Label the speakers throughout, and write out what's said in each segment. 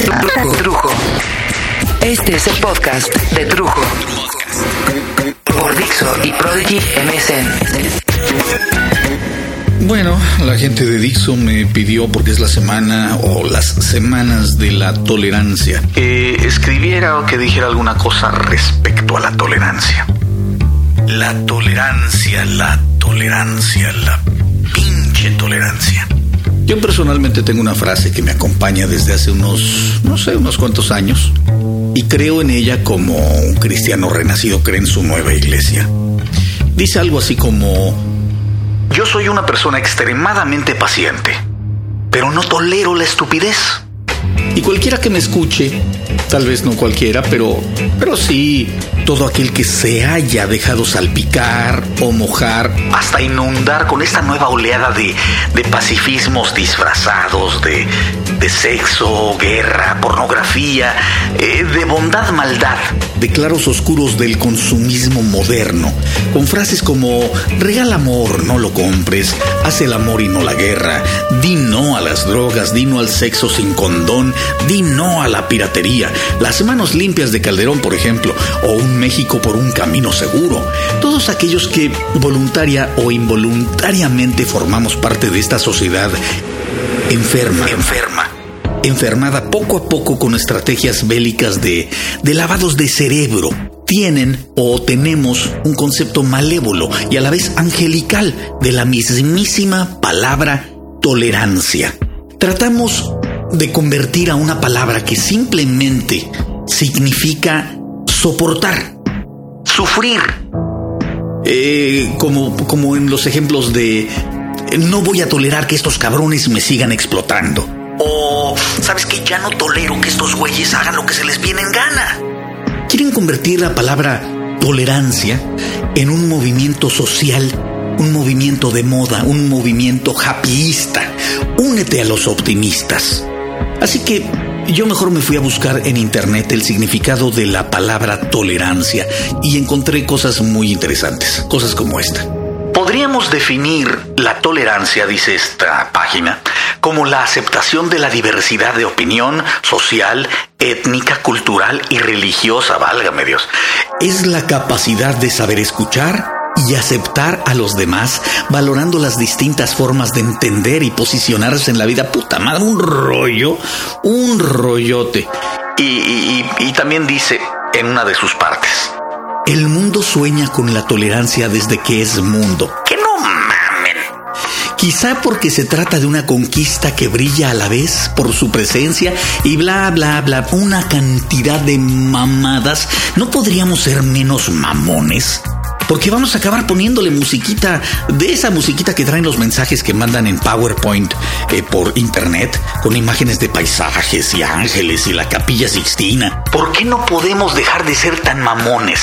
Speaker 1: Trujo. Este es el podcast de Trujo. Por Dixo y Prodigy MSN.
Speaker 2: Bueno, la gente de Dixo me pidió, porque es la semana o las semanas de la tolerancia, que escribiera o que dijera alguna cosa respecto a la tolerancia. La tolerancia, la tolerancia, la pinche tolerancia. Yo personalmente tengo una frase que me acompaña desde hace unos, no sé, unos cuantos años, y creo en ella como un cristiano renacido cree en su nueva iglesia. Dice algo así como, yo soy una persona extremadamente paciente, pero no tolero la estupidez. Y cualquiera que me escuche, tal vez no cualquiera, pero, pero sí todo aquel que se haya dejado salpicar o mojar, hasta inundar con esta nueva oleada de, pacifismos disfrazados, de, de sexo, guerra, pornografía, eh, de bondad, maldad, de claros oscuros del consumismo moderno, con frases como regala amor, no lo compres, haz el amor y no la guerra, di no a las drogas, di no al sexo sin condón, di no a la piratería, las manos limpias de Calderón, por ejemplo, o un México por un camino seguro. Todos aquellos que voluntaria o involuntariamente formamos parte de esta sociedad enferma, enferma, enfermada poco a poco con estrategias bélicas de, de lavados de cerebro, tienen o tenemos un concepto malévolo y a la vez angelical de la mismísima palabra tolerancia. Tratamos de convertir a una palabra que simplemente significa soportar, sufrir, eh, como, como en los ejemplos de no voy a tolerar que estos cabrones me sigan explotando. O, ¿sabes que Ya no tolero que estos güeyes hagan lo que se les viene en gana. Quieren convertir la palabra tolerancia en un movimiento social, un movimiento de moda, un movimiento happyista. Únete a los optimistas. Así que yo mejor me fui a buscar en internet el significado de la palabra tolerancia y encontré cosas muy interesantes, cosas como esta. Podríamos definir la tolerancia, dice esta página, como la aceptación de la diversidad de opinión social, étnica, cultural y religiosa, válgame Dios. Es la capacidad de saber escuchar y aceptar a los demás, valorando las distintas formas de entender y posicionarse en la vida. Puta madre, un rollo, un rollote. Y, y también dice en una de sus partes, el mundo sueña con la tolerancia desde que es mundo. Que no mamen. Quizá porque se trata de una conquista que brilla a la vez por su presencia y bla, bla, bla, una cantidad de mamadas. ¿No podríamos ser menos mamones? Porque vamos a acabar poniéndole musiquita de esa musiquita que traen los mensajes que mandan en PowerPoint eh, por internet con imágenes de paisajes y ángeles y la capilla sixtina. ¿Por qué no podemos dejar de ser tan mamones,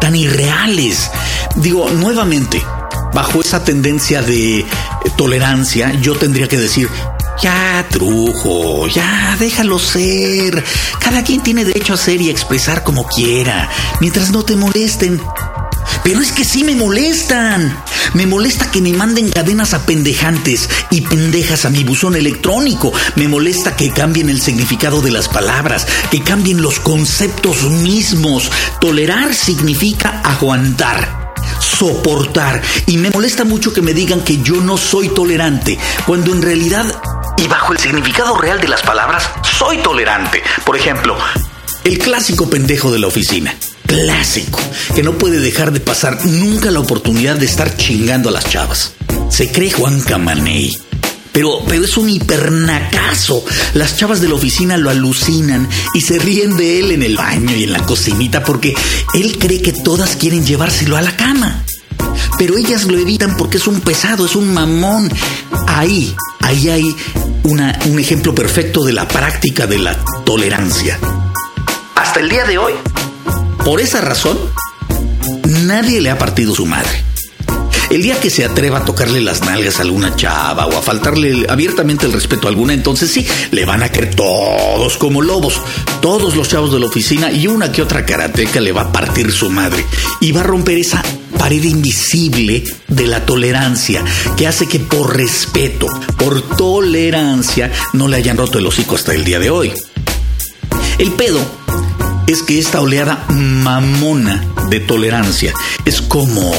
Speaker 2: tan irreales? Digo, nuevamente, bajo esa tendencia de eh, tolerancia, yo tendría que decir, ya, trujo, ya, déjalo ser. Cada quien tiene derecho a ser y expresar como quiera, mientras no te molesten. Pero es que sí me molestan. Me molesta que me manden cadenas apendejantes y pendejas a mi buzón electrónico. Me molesta que cambien el significado de las palabras, que cambien los conceptos mismos. Tolerar significa aguantar soportar. Y me molesta mucho que me digan que yo no soy tolerante, cuando en realidad, y bajo el significado real de las palabras, soy tolerante. Por ejemplo, el clásico pendejo de la oficina clásico, que no puede dejar de pasar nunca la oportunidad de estar chingando a las chavas. Se cree Juan Camaney. Pero, pero es un hipernacazo. Las chavas de la oficina lo alucinan y se ríen de él en el baño y en la cocinita porque él cree que todas quieren llevárselo a la cama. Pero ellas lo evitan porque es un pesado, es un mamón. Ahí, ahí hay una, un ejemplo perfecto de la práctica de la tolerancia. Hasta el día de hoy, por esa razón, nadie le ha partido su madre. El día que se atreva a tocarle las nalgas a alguna chava o a faltarle abiertamente el respeto a alguna, entonces sí, le van a caer todos como lobos. Todos los chavos de la oficina y una que otra karateca le va a partir su madre. Y va a romper esa pared invisible de la tolerancia que hace que por respeto, por tolerancia, no le hayan roto el hocico hasta el día de hoy. El pedo es que esta oleada mamona de tolerancia es como...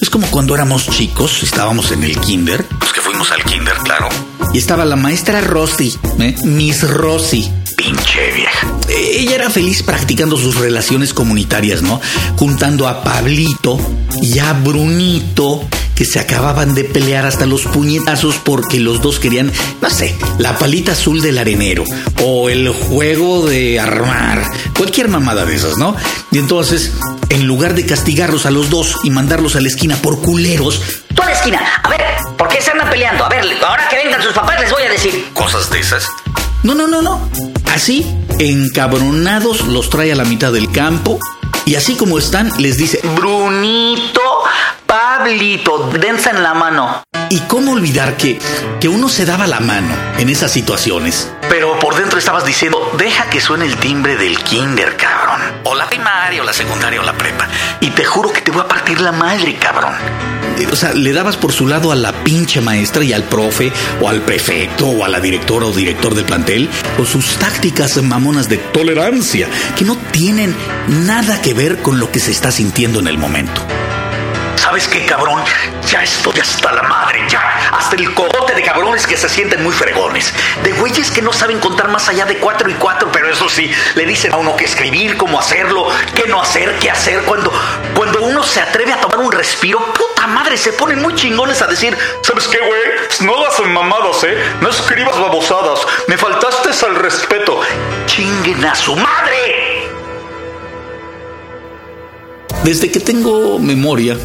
Speaker 2: Es como cuando éramos chicos, estábamos en el kinder. Pues que fuimos al kinder, claro. Y estaba la maestra Rosy, ¿eh? Miss Rosy. Pinche vieja. Ella era feliz practicando sus relaciones comunitarias, ¿no? Juntando a Pablito y a Brunito que se acababan de pelear hasta los puñetazos porque los dos querían, no sé, la palita azul del arenero o el juego de armar, cualquier mamada de esas, ¿no? Y entonces, en lugar de castigarlos a los dos y mandarlos a la esquina por culeros,
Speaker 3: tú a la esquina, a ver, ¿por qué se andan peleando? A ver, ahora que vengan sus papás les voy a decir.
Speaker 2: Cosas de esas. No, no, no, no. Así, encabronados, los trae a la mitad del campo y así como están, les dice,
Speaker 3: Brunito, Pablito, dense en la mano.
Speaker 2: ¿Y cómo olvidar que, que uno se daba la mano en esas situaciones? Pero por dentro estabas diciendo, deja que suene el timbre del kinder, cabrón. O la primaria, o la secundaria, o la prepa. Y te juro que te voy a partir la madre, cabrón. Eh, O sea, le dabas por su lado a la pinche maestra y al profe, o al prefecto, o a la directora o director del plantel, con sus tácticas mamonas de tolerancia, que no tienen nada que ver con lo que se está sintiendo en el momento. ¿Sabes qué, cabrón? Ya estoy hasta la madre, ya. Hasta el cogote de cabrones que se sienten muy fregones. De güeyes que no saben contar más allá de cuatro y cuatro, pero eso sí, le dicen a uno qué escribir, cómo hacerlo, qué no hacer, qué hacer. Cuando, cuando uno se atreve a tomar un respiro, puta madre, se ponen muy chingones a decir, ¿sabes qué, güey? No das mamadas, ¿eh? No escribas babosadas. Me faltaste al respeto. Chinguen a su madre. Desde que tengo memoria,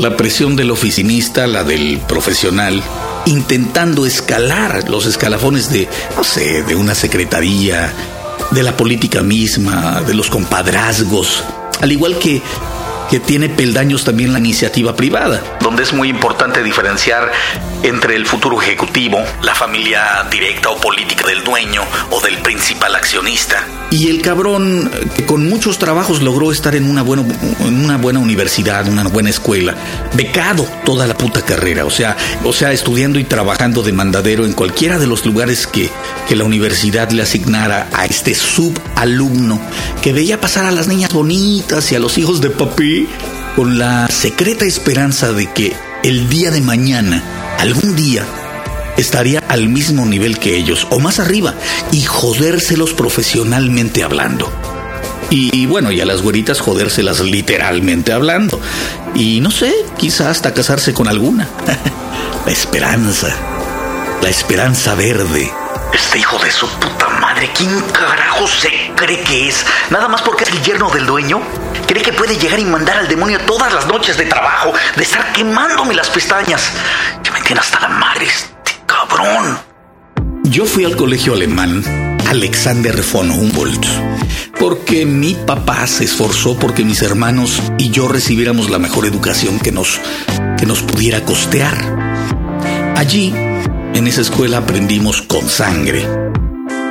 Speaker 2: la presión del oficinista, la del profesional, intentando escalar los escalafones de, no sé, de una secretaría, de la política misma, de los compadrazgos, al igual que que tiene peldaños también la iniciativa privada, donde es muy importante diferenciar entre el futuro ejecutivo, la familia directa o política del dueño o del principal accionista. Y el cabrón que con muchos trabajos logró estar en una buena, en una buena universidad, una buena escuela, becado toda la puta carrera, o sea, o sea, estudiando y trabajando de mandadero en cualquiera de los lugares que, que la universidad le asignara a este subalumno que veía pasar a las niñas bonitas y a los hijos de papi con la secreta esperanza de que el día de mañana, algún día, estaría al mismo nivel que ellos o más arriba y jodérselos profesionalmente hablando. Y, bueno, y a las güeritas jodérselas literalmente hablando. Y no sé, quizá hasta casarse con alguna. la esperanza. La esperanza verde. Este hijo de su puta madre, ¿quién carajo se cree que es? Nada más porque es el yerno del dueño. ¿Cree que puede llegar y mandar al demonio todas las noches de trabajo, de estar quemándome las pestañas? Ya me tiene hasta la madre este cabrón. Yo fui al colegio alemán Alexander von Humboldt porque mi papá se esforzó porque mis hermanos y yo recibiéramos la mejor educación que nos, que nos pudiera costear. Allí, en esa escuela, aprendimos con sangre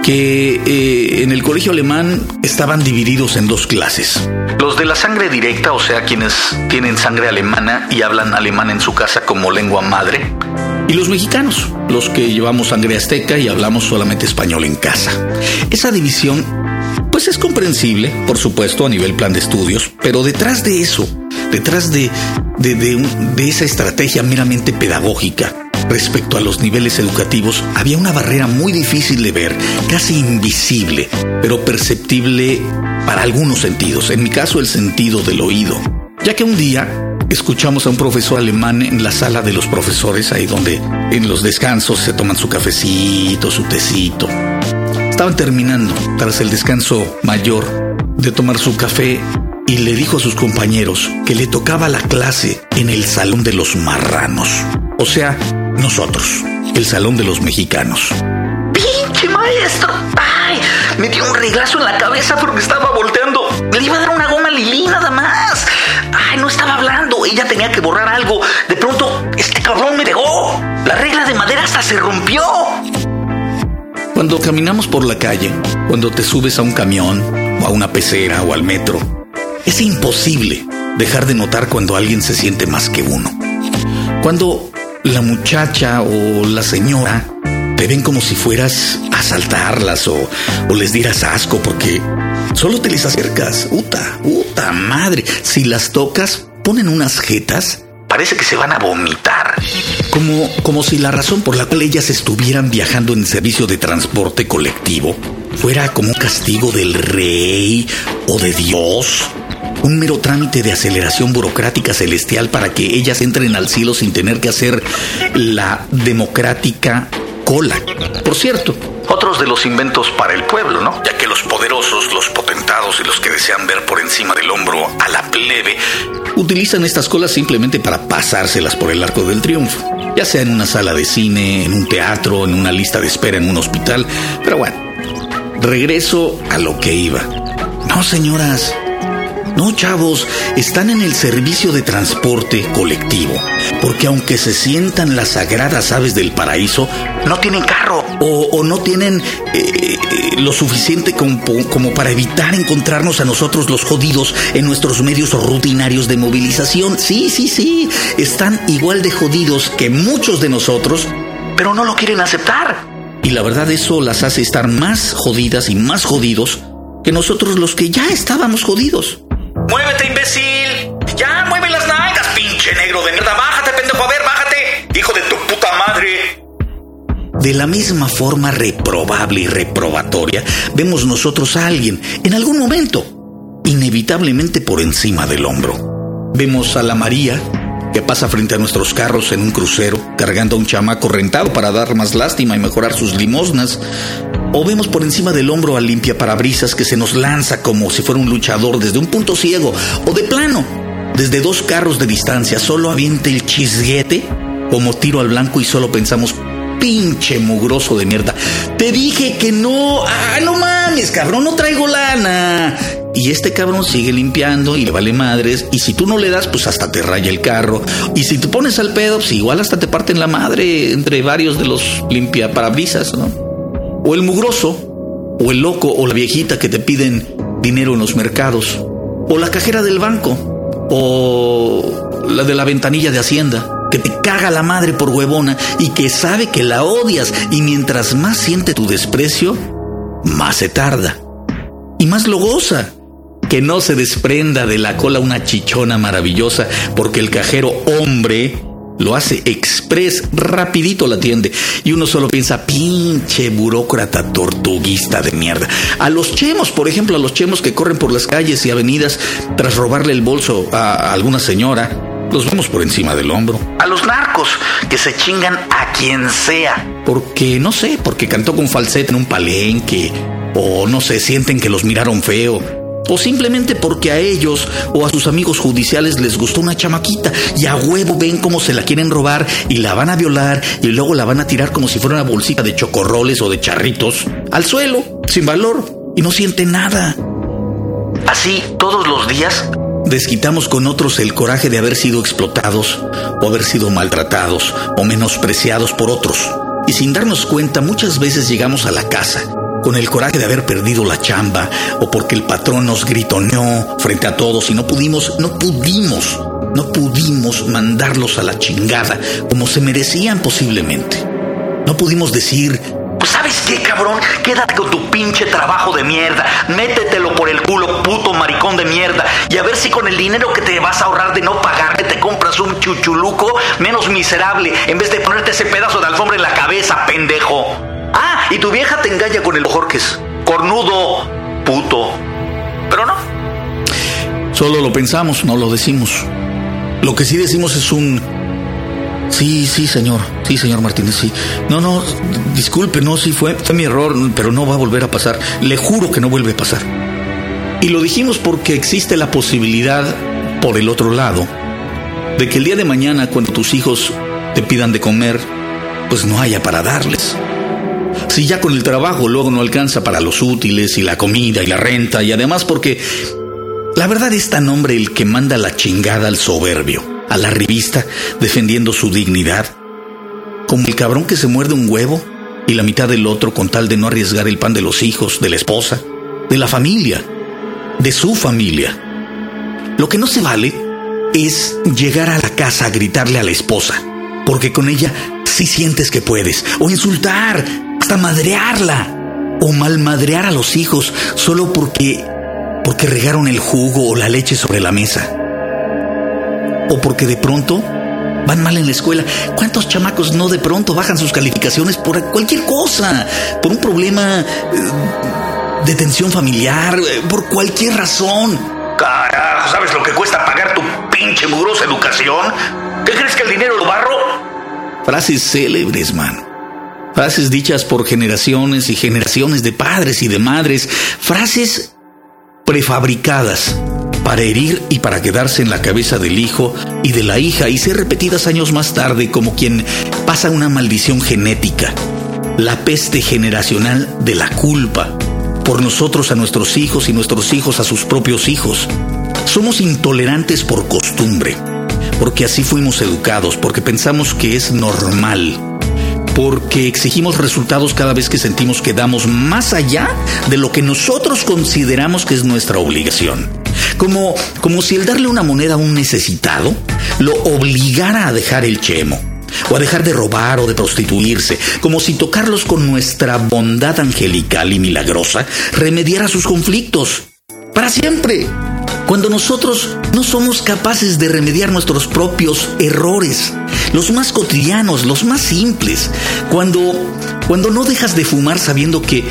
Speaker 2: que eh, en el colegio alemán estaban divididos en dos clases. Los de la sangre directa, o sea, quienes tienen sangre alemana y hablan alemán en su casa como lengua madre. Y los mexicanos, los que llevamos sangre azteca y hablamos solamente español en casa. Esa división, pues es comprensible, por supuesto, a nivel plan de estudios, pero detrás de eso, detrás de, de, esa estrategia meramente pedagógica, Respecto a los niveles educativos, había una barrera muy difícil de ver, casi invisible, pero perceptible para algunos sentidos, en mi caso el sentido del oído. Ya que un día escuchamos a un profesor alemán en la sala de los profesores, ahí donde en los descansos se toman su cafecito, su tecito. Estaban terminando, tras el descanso mayor, de tomar su café y le dijo a sus compañeros que le tocaba la clase en el Salón de los Marranos. O sea, nosotros, el Salón de los Mexicanos.
Speaker 3: ¡Pinche maestro! ¡Ay! Me dio un reglazo en la cabeza porque estaba volteando. Le iba a dar una goma a Lili nada más. ¡Ay! No estaba hablando. Ella tenía que borrar algo. De pronto, este cabrón me dejó. La regla de madera hasta se rompió.
Speaker 2: Cuando caminamos por la calle, cuando te subes a un camión, o a una pecera, o al metro, es imposible dejar de notar cuando alguien se siente más que uno. Cuando la muchacha o la señora te ven como si fueras a asaltarlas o, les dieras asco porque solo te les acercas. Uta, uta madre. Si las tocas, ponen unas jetas
Speaker 3: parece que se van a vomitar.
Speaker 2: Como, como si la razón por la cual ellas estuvieran viajando en servicio de transporte colectivo fuera como un castigo del rey o de Dios. Un mero trámite de aceleración burocrática celestial para que ellas entren al cielo sin tener que hacer la democrática cola. Por cierto,
Speaker 3: otros de los inventos para el pueblo, ¿no?
Speaker 2: Ya que los poderosos, los potentados y los que desean ver por encima del hombro a la plebe utilizan estas colas simplemente para pasárselas por el arco del triunfo, ya sea en una sala de cine, en un teatro, en una lista de espera en un hospital, pero bueno, regreso a lo que iba. No, señoras, no, chavos, están en el servicio de transporte colectivo, porque aunque se sientan las sagradas aves del paraíso,
Speaker 3: no tienen carro.
Speaker 2: O, no tienen eh, lo suficiente como, como para evitar encontrarnos a nosotros los jodidos en nuestros medios rutinarios de movilización. Sí, sí, sí, están igual de jodidos que muchos de nosotros,
Speaker 3: pero no lo quieren aceptar.
Speaker 2: Y la verdad eso las hace estar más jodidas y más jodidos que nosotros los que ya estábamos jodidos.
Speaker 3: ¡Muévete, imbécil! ¡Ya, mueve las nalgas, pinche negro de mierda! ¡Bájate, pendejo! A ver, bájate, hijo de tu puta madre.
Speaker 2: De la misma forma reprobable y reprobatoria, vemos nosotros a alguien, en algún momento, inevitablemente por encima del hombro. Vemos a la María, que pasa frente a nuestros carros en un crucero, cargando a un chamaco rentado para dar más lástima y mejorar sus limosnas. O vemos por encima del hombro al limpia parabrisas que se nos lanza como si fuera un luchador desde un punto ciego o de plano, desde dos carros de distancia, solo avienta el chisguete como tiro al blanco y solo pensamos, pinche mugroso de mierda. Te dije que no, ah, no mames, cabrón, no traigo lana. Y este cabrón sigue limpiando y le vale madres. Y si tú no le das, pues hasta te raya el carro. Y si te pones al pedo, pues igual hasta te parten la madre entre varios de los limpia parabrisas, ¿no? o el mugroso, o el loco o la viejita que te piden dinero en los mercados, o la cajera del banco, o la de la ventanilla de Hacienda, que te caga la madre por huevona y que sabe que la odias y mientras más siente tu desprecio, más se tarda y más lo goza. Que no se desprenda de la cola una chichona maravillosa porque el cajero hombre lo hace express, rapidito la atiende. Y uno solo piensa, pinche burócrata tortuguista de mierda. A los chemos, por ejemplo, a los chemos que corren por las calles y avenidas tras robarle el bolso a alguna señora, los vemos por encima del hombro.
Speaker 3: A los narcos que se chingan a quien sea.
Speaker 2: Porque, no sé, porque cantó con falsete en un palenque. O no sé, sienten que los miraron feo o simplemente porque a ellos o a sus amigos judiciales les gustó una chamaquita y a huevo ven cómo se la quieren robar y la van a violar y luego la van a tirar como si fuera una bolsita de chocorroles o de charritos al suelo, sin valor, y no sienten nada.
Speaker 3: Así, todos los días,
Speaker 2: desquitamos con otros el coraje de haber sido explotados o haber sido maltratados o menospreciados por otros. Y sin darnos cuenta, muchas veces llegamos a la casa con el coraje de haber perdido la chamba o porque el patrón nos gritoneó frente a todos y no pudimos, no pudimos, no pudimos mandarlos a la chingada como se merecían posiblemente. No pudimos decir,
Speaker 3: pues sabes qué, cabrón, quédate con tu pinche trabajo de mierda, métetelo por el culo, puto maricón de mierda, y a ver si con el dinero que te vas a ahorrar de no pagarme te compras un chuchuluco menos miserable en vez de ponerte ese pedazo de alfombra en la cabeza, pendejo. Tu vieja te engaña con el Jorges. Cornudo, puto. Pero no.
Speaker 2: Solo lo pensamos, no lo decimos. Lo que sí decimos es un... Sí, sí, señor. Sí, señor Martínez, sí. No, no, disculpe, no, sí fue, fue mi error, pero no va a volver a pasar. Le juro que no vuelve a pasar. Y lo dijimos porque existe la posibilidad, por el otro lado, de que el día de mañana, cuando tus hijos te pidan de comer, pues no haya para darles. Si ya con el trabajo luego no alcanza para los útiles y la comida y la renta y además porque la verdad es tan hombre el que manda la chingada al soberbio, a la revista defendiendo su dignidad, como el cabrón que se muerde un huevo y la mitad del otro con tal de no arriesgar el pan de los hijos, de la esposa, de la familia, de su familia. Lo que no se vale es llegar a la casa a gritarle a la esposa, porque con ella si sientes que puedes, o insultar, hasta madrearla, o malmadrear a los hijos solo porque porque regaron el jugo o la leche sobre la mesa. O porque de pronto van mal en la escuela. ¿Cuántos chamacos no de pronto bajan sus calificaciones por cualquier cosa? Por un problema eh, de tensión familiar, eh, por cualquier razón.
Speaker 3: Carajo, ¿sabes lo que cuesta pagar tu pinche mugrosa educación? ¿Qué crees que el dinero lo barro?
Speaker 2: Frases célebres, man. Frases dichas por generaciones y generaciones de padres y de madres. Frases prefabricadas para herir y para quedarse en la cabeza del hijo y de la hija y ser repetidas años más tarde como quien pasa una maldición genética, la peste generacional de la culpa, por nosotros a nuestros hijos y nuestros hijos a sus propios hijos. Somos intolerantes por costumbre, porque así fuimos educados, porque pensamos que es normal porque exigimos resultados cada vez que sentimos que damos más allá de lo que nosotros consideramos que es nuestra obligación. Como, como si el darle una moneda a un necesitado lo obligara a dejar el chemo o a dejar de robar o de prostituirse, como si tocarlos con nuestra bondad angelical y milagrosa remediara sus conflictos. Para siempre. Cuando nosotros no somos capaces de remediar nuestros propios errores, los más cotidianos, los más simples, cuando, cuando no dejas de fumar sabiendo que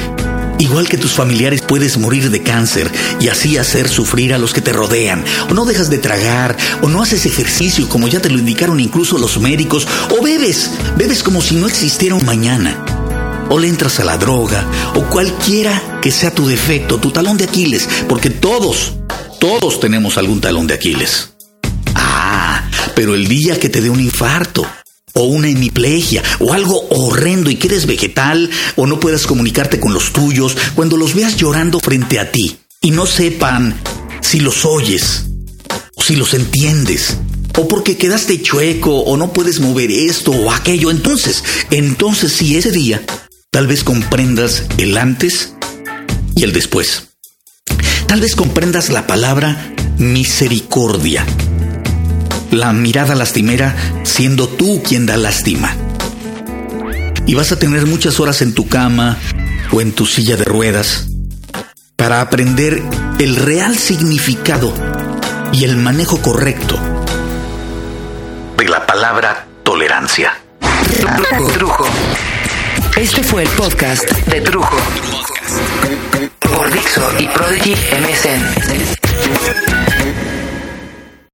Speaker 2: Igual que tus familiares puedes morir de cáncer y así hacer sufrir a los que te rodean. O no dejas de tragar, o no haces ejercicio como ya te lo indicaron incluso los médicos, o bebes, bebes como si no existiera un mañana. O le entras a la droga, o cualquiera que sea tu defecto, tu talón de Aquiles, porque todos, todos tenemos algún talón de Aquiles. Ah, pero el día que te dé un infarto, o una hemiplegia, o algo horrendo y quedes vegetal, o no puedas comunicarte con los tuyos, cuando los veas llorando frente a ti y no sepan si los oyes, o si los entiendes, o porque quedaste chueco, o no puedes mover esto o aquello, entonces, entonces sí, ese día, tal vez comprendas el antes y el después. Tal vez comprendas la palabra misericordia. La mirada lastimera siendo tú quien da lástima. Y vas a tener muchas horas en tu cama o en tu silla de ruedas para aprender el real significado y el manejo correcto
Speaker 3: de la palabra tolerancia.
Speaker 1: Trujo. Este fue el podcast de Trujo. Dixo y Prodigy MSN.